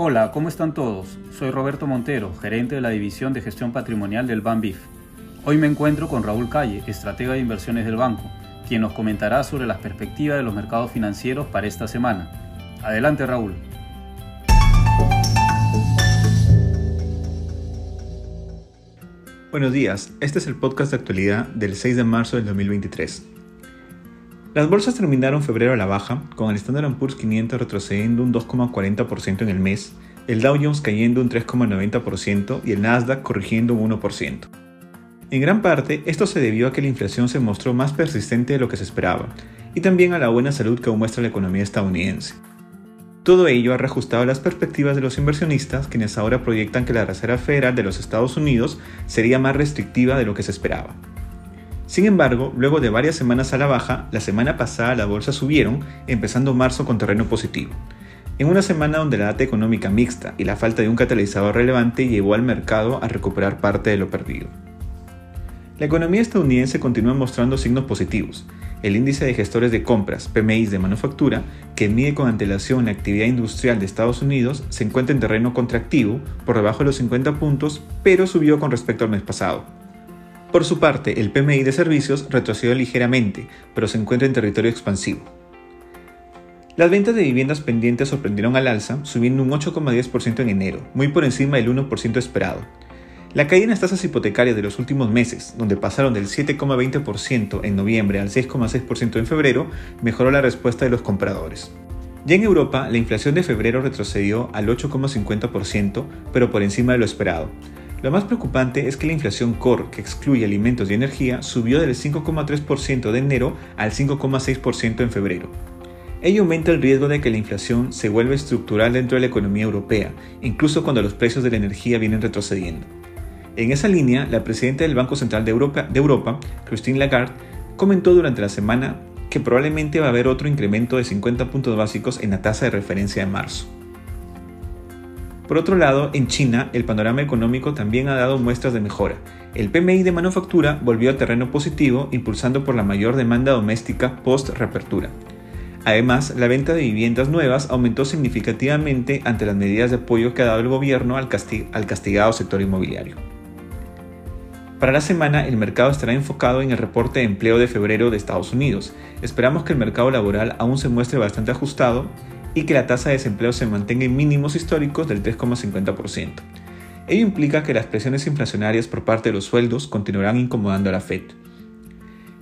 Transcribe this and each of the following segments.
Hola, ¿cómo están todos? Soy Roberto Montero, gerente de la División de Gestión Patrimonial del BANBIF. Hoy me encuentro con Raúl Calle, estratega de inversiones del banco, quien nos comentará sobre las perspectivas de los mercados financieros para esta semana. Adelante, Raúl. Buenos días, este es el podcast de actualidad del 6 de marzo del 2023. Las bolsas terminaron febrero a la baja, con el Standard Poor's 500 retrocediendo un 2,40% en el mes, el Dow Jones cayendo un 3,90% y el Nasdaq corrigiendo un 1%. En gran parte, esto se debió a que la inflación se mostró más persistente de lo que se esperaba, y también a la buena salud que aún muestra la economía estadounidense. Todo ello ha reajustado las perspectivas de los inversionistas, quienes ahora proyectan que la Reserva Federal de los Estados Unidos sería más restrictiva de lo que se esperaba. Sin embargo, luego de varias semanas a la baja, la semana pasada las bolsas subieron, empezando marzo con terreno positivo. En una semana donde la data económica mixta y la falta de un catalizador relevante llevó al mercado a recuperar parte de lo perdido. La economía estadounidense continúa mostrando signos positivos, el índice de gestores de compras, PMI de manufactura, que mide con antelación la actividad industrial de Estados Unidos, se encuentra en terreno contractivo, por debajo de los 50 puntos, pero subió con respecto al mes pasado. Por su parte, el PMI de servicios retrocedió ligeramente, pero se encuentra en territorio expansivo. Las ventas de viviendas pendientes sorprendieron al alza, subiendo un 8,10% en enero, muy por encima del 1% esperado. La caída en las tasas hipotecarias de los últimos meses, donde pasaron del 7,20% en noviembre al 6,6% en febrero, mejoró la respuesta de los compradores. Ya en Europa, la inflación de febrero retrocedió al 8,50%, pero por encima de lo esperado. Lo más preocupante es que la inflación core, que excluye alimentos y energía, subió del 5,3% de enero al 5,6% en febrero. Ello aumenta el riesgo de que la inflación se vuelva estructural dentro de la economía europea, incluso cuando los precios de la energía vienen retrocediendo. En esa línea, la presidenta del Banco Central de Europa, Christine Lagarde, comentó durante la semana que probablemente va a haber otro incremento de 50 puntos básicos en la tasa de referencia de marzo. Por otro lado, en China, el panorama económico también ha dado muestras de mejora. El PMI de manufactura volvió a terreno positivo, impulsando por la mayor demanda doméstica post-reapertura. Además, la venta de viviendas nuevas aumentó significativamente ante las medidas de apoyo que ha dado el gobierno al, al castigado sector inmobiliario. Para la semana, el mercado estará enfocado en el reporte de empleo de febrero de Estados Unidos. Esperamos que el mercado laboral aún se muestre bastante ajustado y que la tasa de desempleo se mantenga en mínimos históricos del 3,50%. Ello implica que las presiones inflacionarias por parte de los sueldos continuarán incomodando a la Fed.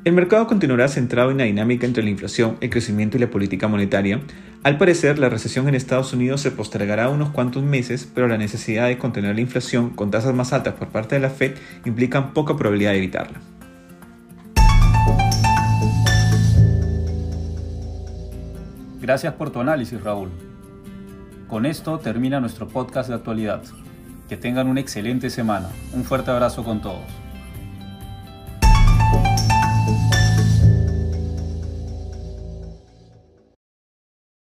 El mercado continuará centrado en la dinámica entre la inflación, el crecimiento y la política monetaria. Al parecer, la recesión en Estados Unidos se postergará unos cuantos meses, pero la necesidad de contener la inflación con tasas más altas por parte de la Fed implica poca probabilidad de evitarla. Gracias por tu análisis, Raúl. Con esto termina nuestro podcast de actualidad. Que tengan una excelente semana. Un fuerte abrazo con todos.